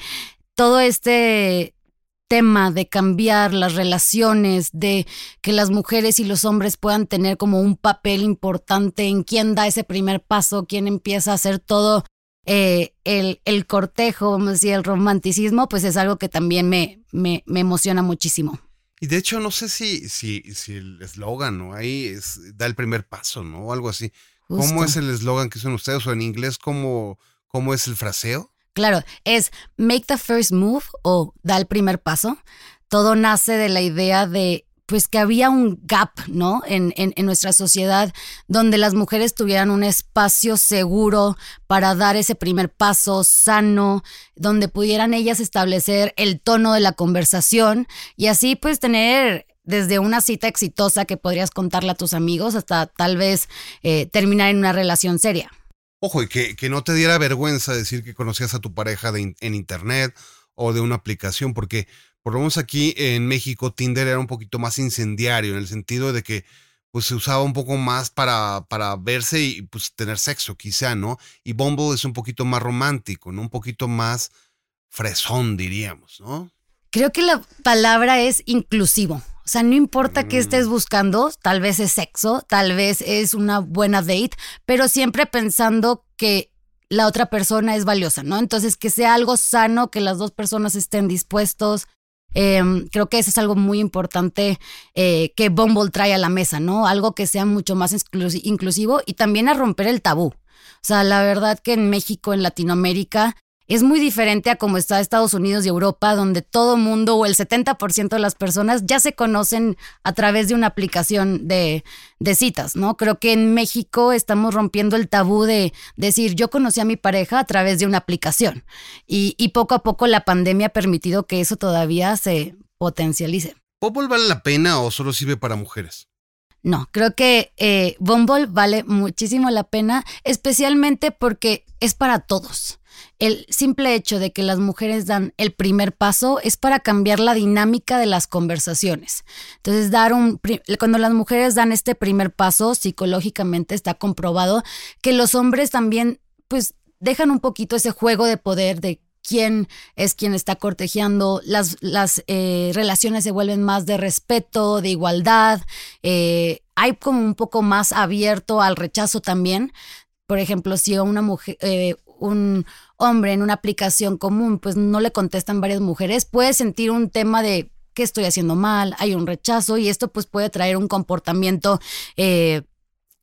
[SPEAKER 10] todo este tema de cambiar las relaciones, de que las mujeres y los hombres puedan tener como un papel importante en quién da ese primer paso, quién empieza a hacer todo eh, el, el, cortejo, vamos a decir, el romanticismo, pues es algo que también me, me, me emociona muchísimo.
[SPEAKER 3] Y de hecho, no sé si, si, si el eslogan, ¿no? Ahí es, da el primer paso, ¿no? O algo así. ¿Cómo es el eslogan que usan ustedes? O en inglés, ¿cómo, cómo es el fraseo?
[SPEAKER 10] Claro, es make the first move o da el primer paso. Todo nace de la idea de pues que había un gap, ¿no? En, en, en, nuestra sociedad donde las mujeres tuvieran un espacio seguro para dar ese primer paso sano, donde pudieran ellas establecer el tono de la conversación y así pues tener desde una cita exitosa que podrías contarle a tus amigos hasta tal vez eh, terminar en una relación seria.
[SPEAKER 3] Ojo, y que, que, no te diera vergüenza decir que conocías a tu pareja de en internet o de una aplicación, porque por lo menos aquí en México Tinder era un poquito más incendiario, en el sentido de que pues se usaba un poco más para, para verse y pues tener sexo, quizá, ¿no? Y Bumble es un poquito más romántico, ¿no? Un poquito más fresón, diríamos, ¿no?
[SPEAKER 10] Creo que la palabra es inclusivo. O sea, no importa qué estés buscando, tal vez es sexo, tal vez es una buena date, pero siempre pensando que la otra persona es valiosa, ¿no? Entonces, que sea algo sano, que las dos personas estén dispuestos. Em, creo que eso es algo muy importante eh, que Bumble trae a la mesa, ¿no? Algo que sea mucho más inclusivo y también a romper el tabú. O sea, la verdad que en México, en Latinoamérica, es muy diferente a como está Estados Unidos y Europa, donde todo mundo o el 70% de las personas ya se conocen a través de una aplicación de, de, citas, ¿no? Creo que en México estamos rompiendo el tabú de decir, yo conocí a mi pareja a través de una aplicación. Y, y poco a poco la pandemia ha permitido que eso todavía se potencialice.
[SPEAKER 3] ¿Bumble vale la pena o solo sirve para mujeres?
[SPEAKER 10] No, creo que eh, Bumble vale muchísimo la pena, especialmente porque es para todos el simple hecho de que las mujeres dan el primer paso es para cambiar la dinámica de las conversaciones. Entonces, dar un cuando las mujeres dan este primer paso, psicológicamente está comprobado que los hombres también pues dejan un poquito ese juego de poder de quién es quien está cortejeando, las, las eh, relaciones se vuelven más de respeto, de igualdad, eh, hay como un poco más abierto al rechazo también. Por ejemplo, si una mujer, eh, un hombre en una aplicación común, pues no le contestan varias mujeres, puede sentir un tema de qué estoy haciendo mal, hay un rechazo y esto pues puede traer un comportamiento eh,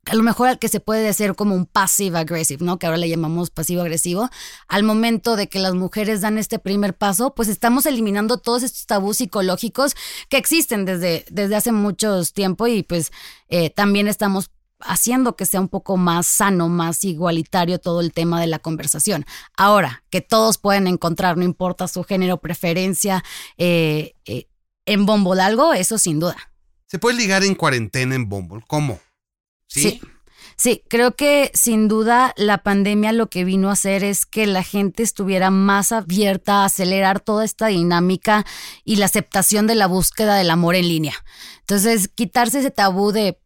[SPEAKER 10] a lo mejor al que se puede hacer como un passive aggressive, ¿no? Que ahora le llamamos pasivo agresivo. Al momento de que las mujeres dan este primer paso, pues estamos eliminando todos estos tabús psicológicos que existen desde, desde hace muchos tiempo y pues eh, también estamos haciendo que sea un poco más sano, más igualitario todo el tema de la conversación. Ahora, que todos pueden encontrar, no importa su género, preferencia, eh, eh, en Bumble algo, eso sin duda.
[SPEAKER 3] ¿Se puede ligar en cuarentena en Bumble? ¿Cómo?
[SPEAKER 10] ¿Sí? sí. creo que sin duda la pandemia lo que vino a hacer es que la gente estuviera más abierta a acelerar toda esta dinámica y la aceptación de la búsqueda del amor en línea. Entonces, quitarse ese tabú de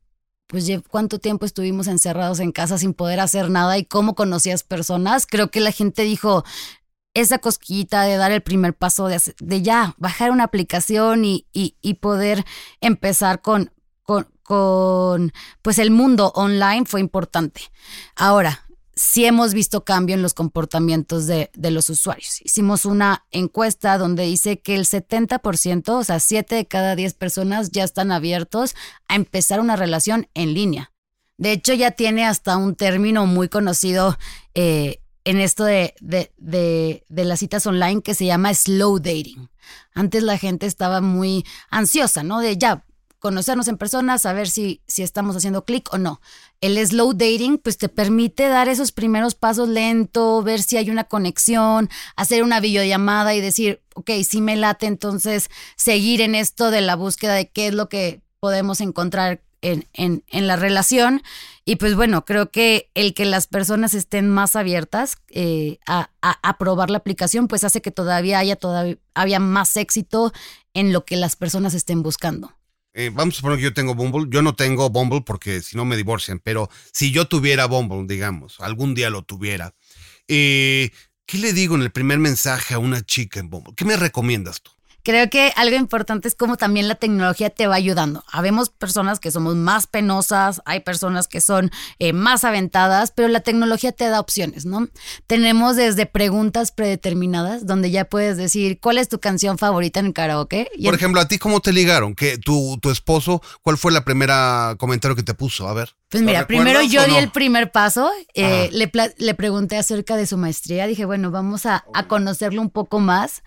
[SPEAKER 10] pues cuánto tiempo estuvimos encerrados en casa sin poder hacer nada y cómo conocías personas, creo que la gente dijo, esa cosquillita de dar el primer paso de, ya, bajar una aplicación y, y, y poder empezar con, con, con, pues el mundo online fue importante. Ahora, sí hemos visto cambio en los comportamientos de, de, los usuarios. Hicimos una encuesta donde dice que el 70%, o sea, 7 de cada 10 personas ya están abiertos a empezar una relación en línea. De hecho, ya tiene hasta un término muy conocido eh, en esto de, de, de, de, las citas online que se llama slow dating. Antes la gente estaba muy ansiosa, ¿no? De ya, conocernos en persona, saber si, si estamos haciendo clic o no. El slow dating pues te permite dar esos primeros pasos lento, ver si hay una conexión, hacer una videollamada y decir, ok, si me late, entonces seguir en esto de la búsqueda de qué es lo que podemos encontrar en, en, en la relación. Y pues bueno, creo que el que las personas estén más abiertas eh, a, a, probar la aplicación, pues hace que todavía haya todavía más éxito en lo que las personas estén buscando.
[SPEAKER 3] Eh, vamos a suponer que yo tengo Bumble. Yo no tengo Bumble porque si no me divorcian, pero si yo tuviera Bumble, digamos, algún día lo tuviera, eh, ¿qué le digo en el primer mensaje a una chica en Bumble? ¿Qué me recomiendas tú?
[SPEAKER 10] Creo que algo importante es cómo también la tecnología te va ayudando. Habemos personas que somos más penosas, hay personas que son eh, más aventadas, pero la tecnología te da opciones, ¿no? Tenemos desde preguntas predeterminadas, donde ya puedes decir cuál es tu canción favorita en el karaoke.
[SPEAKER 3] Y Por ejemplo, ¿a ti cómo te ligaron? ¿Que tu, tu esposo, cuál fue la primera comentario que te puso? A ver.
[SPEAKER 10] Pues mira, primero yo di no? el primer paso, eh, le, le, pregunté acerca de su maestría, dije, bueno, vamos a, a, conocerlo un poco más.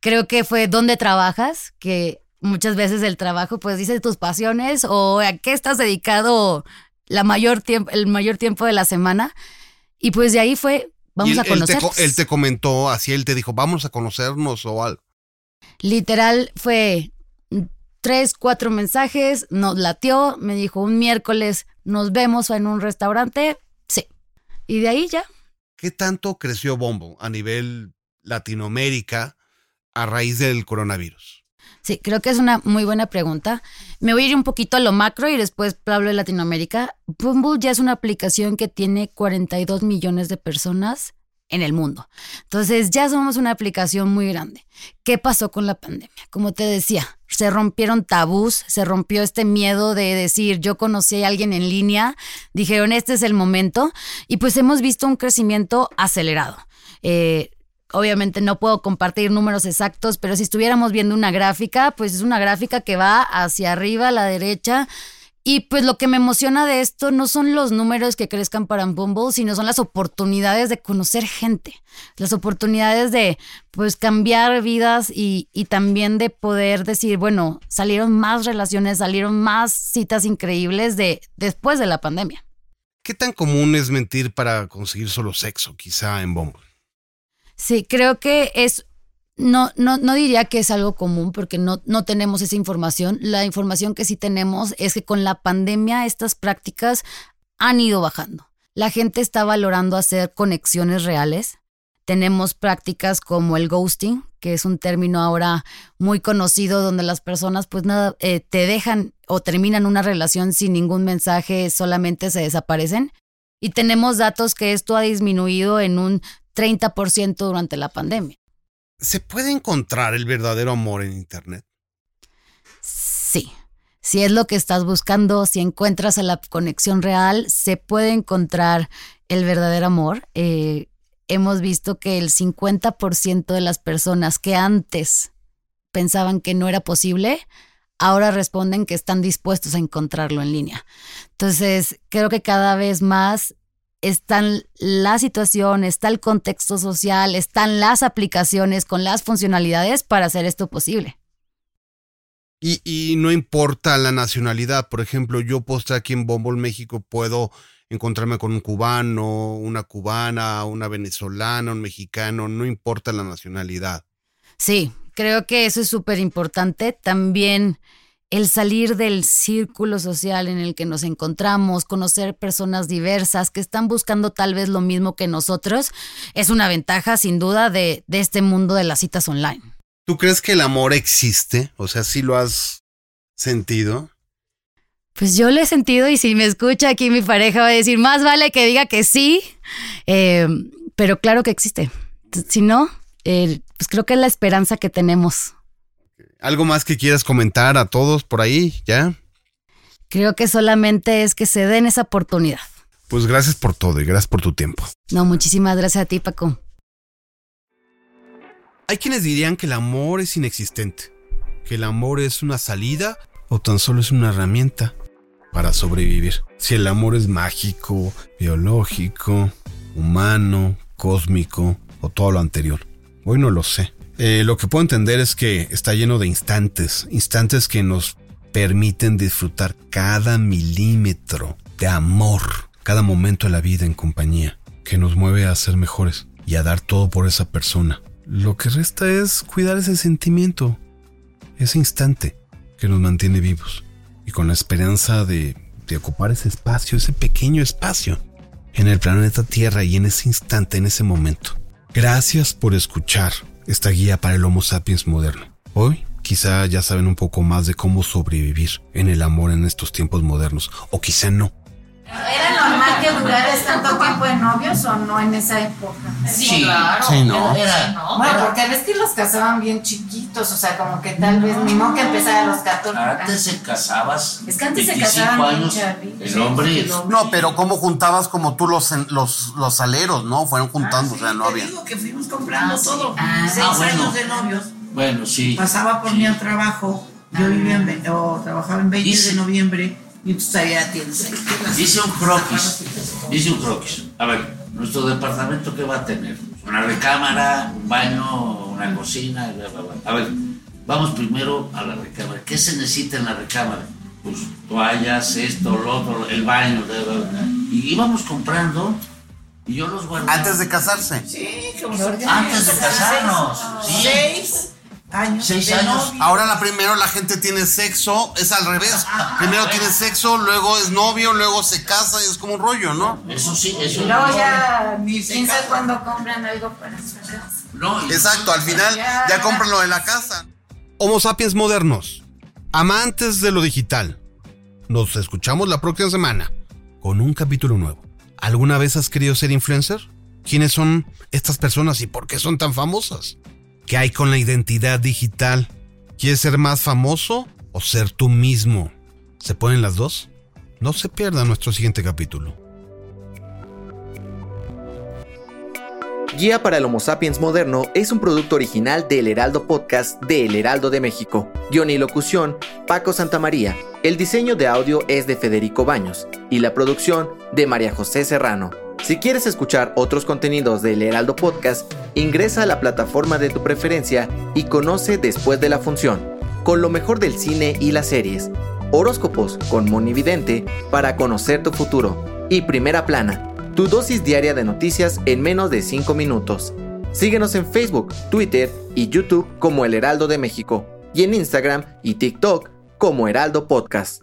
[SPEAKER 10] Creo que fue dónde trabajas, que muchas veces el trabajo pues dice tus pasiones o a qué estás dedicado la mayor tiempo, el mayor tiempo de la semana. Y pues de ahí fue, vamos
[SPEAKER 3] él,
[SPEAKER 10] a conocernos.
[SPEAKER 3] Él te, él te comentó, así él te dijo, vamos a conocernos o algo.
[SPEAKER 10] Literal fue tres, cuatro mensajes, nos latió, me dijo un miércoles nos vemos en un restaurante, sí. Y de ahí ya.
[SPEAKER 3] ¿Qué tanto creció Bombo a nivel Latinoamérica a raíz del coronavirus?
[SPEAKER 10] Sí, creo que es una muy buena pregunta. Me voy a ir un poquito a lo macro y después hablo de Latinoamérica. Bumble ya es una aplicación que tiene 42 millones de personas en el mundo. Entonces ya somos una aplicación muy grande. ¿Qué pasó con la pandemia? Como te decía, se rompieron tabús, se rompió este miedo de decir yo conocí a alguien en línea, dijeron este es el momento y pues hemos visto un crecimiento acelerado. Eh, obviamente no puedo compartir números exactos, pero si estuviéramos viendo una gráfica, pues es una gráfica que va hacia arriba a la derecha y pues lo que me emociona de esto no son los números que crezcan para Bumble, sino son las oportunidades de conocer gente, las oportunidades de pues cambiar vidas y, y, también de poder decir, bueno, salieron más relaciones, salieron más citas increíbles de después de la pandemia.
[SPEAKER 3] ¿Qué tan común es mentir para conseguir solo sexo, quizá en Bumble?
[SPEAKER 10] Sí, creo que es no, no, no diría que es algo común porque no, no tenemos esa información. La información que sí tenemos es que con la pandemia estas prácticas han ido bajando. La gente está valorando hacer conexiones reales. Tenemos prácticas como el ghosting, que es un término ahora muy conocido donde las personas pues nada, eh, te dejan o terminan una relación sin ningún mensaje, solamente se desaparecen. Y tenemos datos que esto ha disminuido en un 30% durante la pandemia.
[SPEAKER 3] ¿Se puede encontrar el verdadero amor en Internet?
[SPEAKER 10] Sí. Si es lo que estás buscando, si encuentras a la conexión real, se puede encontrar el verdadero amor. Eh, hemos visto que el 50% de las personas que antes pensaban que no era posible, ahora responden que están dispuestos a encontrarlo en línea. Entonces, creo que cada vez más están la situación, está el contexto social, están las aplicaciones con las funcionalidades para hacer esto posible.
[SPEAKER 3] Y, y no importa la nacionalidad, por ejemplo, yo estar aquí en Bombol, México, puedo encontrarme con un cubano, una cubana, una venezolana, un mexicano, no importa la nacionalidad.
[SPEAKER 10] Sí, creo que eso es súper importante. También el salir del círculo social en el que nos encontramos, conocer personas diversas que están buscando tal vez lo mismo que nosotros, es una ventaja sin duda de, de este mundo de las citas online.
[SPEAKER 3] ¿Tú crees que el amor existe? O sea, ¿sí lo has sentido?
[SPEAKER 10] Pues yo lo he sentido y si me escucha aquí mi pareja va a decir, más vale que diga que sí, eh, pero claro que existe. Si no, eh, pues creo que es la esperanza que tenemos.
[SPEAKER 3] ¿Algo más que quieras comentar a todos por ahí? ¿Ya?
[SPEAKER 10] Creo que solamente es que se den esa oportunidad.
[SPEAKER 3] Pues gracias por todo y gracias por tu tiempo.
[SPEAKER 10] No, muchísimas gracias a ti, Paco.
[SPEAKER 3] Hay quienes dirían que el amor es inexistente, que el amor es una salida o tan solo es una herramienta. para sobrevivir. Si el amor es mágico, biológico, humano, cósmico o todo lo anterior. Hoy no lo sé. Eh, lo que puedo entender es que está lleno de instantes, instantes que nos permiten disfrutar cada milímetro de amor, cada momento de la vida en compañía, que nos mueve a ser mejores y a dar todo por esa persona. Lo que resta es cuidar ese sentimiento, ese instante que nos mantiene vivos y con la esperanza de, de ocupar ese espacio, ese pequeño espacio en el planeta Tierra y en ese instante, en ese momento. Gracias por escuchar esta guía para el Homo sapiens moderno. Hoy quizá ya saben un poco más de cómo sobrevivir en el amor en estos tiempos modernos, o quizá no.
[SPEAKER 11] ¿Era normal que duraras tanto tiempo de novios o no en esa época?
[SPEAKER 6] Sí,
[SPEAKER 11] claro.
[SPEAKER 3] Sí, ¿no?
[SPEAKER 6] Era-
[SPEAKER 11] Bueno, porque ves que los casaban bien chiquitos, o sea, como que tal vez ni modo que empezara a los 14.
[SPEAKER 6] Antes se casabas.
[SPEAKER 11] Es que antes se
[SPEAKER 6] 25
[SPEAKER 11] casaban
[SPEAKER 6] años. El hombre.
[SPEAKER 12] No, pero ¿cómo juntabas como tú los, los, los aleros, no? Fueron juntando, o sea, no había.
[SPEAKER 7] Digo que fuimos comprando
[SPEAKER 11] Ah, sí.
[SPEAKER 7] todo.
[SPEAKER 11] Ah,
[SPEAKER 7] Seis
[SPEAKER 6] ah, bueno.
[SPEAKER 7] años de novios.
[SPEAKER 6] Bueno, sí.
[SPEAKER 7] Pasaba por mí al trabajo. Yo vivía en, o trabajaba en 20
[SPEAKER 6] Dice-
[SPEAKER 7] de noviembre y tú todavía tienes ahí.
[SPEAKER 6] Dice un croquis. Dice un croquis. A ver, nuestro departamento, ¿qué va a tener? Una recámara, un baño, una cocina, bla, bla, bla. A ver, vamos primero a la recámara. ¿Qué se necesita en la recámara? Pues toallas, esto, lo otro, el baño, bla, bla, bla. Y íbamos comprando y yo los guardaba.
[SPEAKER 12] Antes de casarse.
[SPEAKER 7] Sí, como
[SPEAKER 6] Antes de casarnos. Sí.
[SPEAKER 7] Seis años.
[SPEAKER 6] Seis
[SPEAKER 7] de
[SPEAKER 6] años.
[SPEAKER 7] novio.
[SPEAKER 12] Ahora la primero la gente tiene sexo, es al revés. Primero tiene sexo, luego es novio, luego se casa y es como un rollo, ¿no?
[SPEAKER 6] Eso sí, eso
[SPEAKER 11] Y luego ya,
[SPEAKER 7] Ni se
[SPEAKER 11] cuándo compran algo para su casa.
[SPEAKER 6] No,
[SPEAKER 12] Exacto, al final ya compran lo de la casa.
[SPEAKER 3] Homo sapiens modernos, amantes de lo digital. Nos escuchamos la próxima semana con un capítulo nuevo. ¿Alguna vez has querido ser influencer? ¿Quiénes son estas personas y por qué son tan famosas? ¿Qué hay con la identidad digital? ¿Quieres ser más famoso o ser tú mismo? ¿Se ponen las dos? No se pierda nuestro siguiente capítulo.
[SPEAKER 4] Guía para el Homo Sapiens Moderno es un producto original del Heraldo Podcast de El Heraldo de México. Guión y locución, Paco Santamaría. El diseño de audio es de Federico Baños y la producción de María José Serrano. Si quieres escuchar otros contenidos del Heraldo Podcast, ingresa a la plataforma de tu preferencia y conoce después de la función, con lo mejor del cine y las series, horóscopos con Moni Vidente para conocer tu futuro y Primera Plana, tu dosis diaria de noticias en menos de 5 minutos. Síguenos en Facebook, Twitter y YouTube como El Heraldo de México y en Instagram y TikTok como Heraldo Podcast.